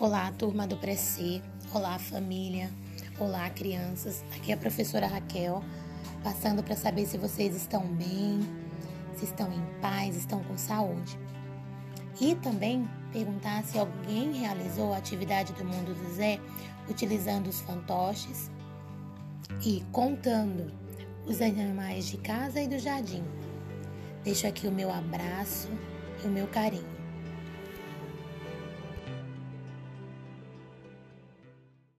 Olá, turma do Preci. Olá, família. Olá, crianças. Aqui é a professora Raquel, passando para saber se vocês estão bem, se estão em paz, estão com saúde. E também perguntar se alguém realizou a atividade do mundo do Zé utilizando os fantoches e contando os animais de casa e do jardim. Deixo aqui o meu abraço e o meu carinho.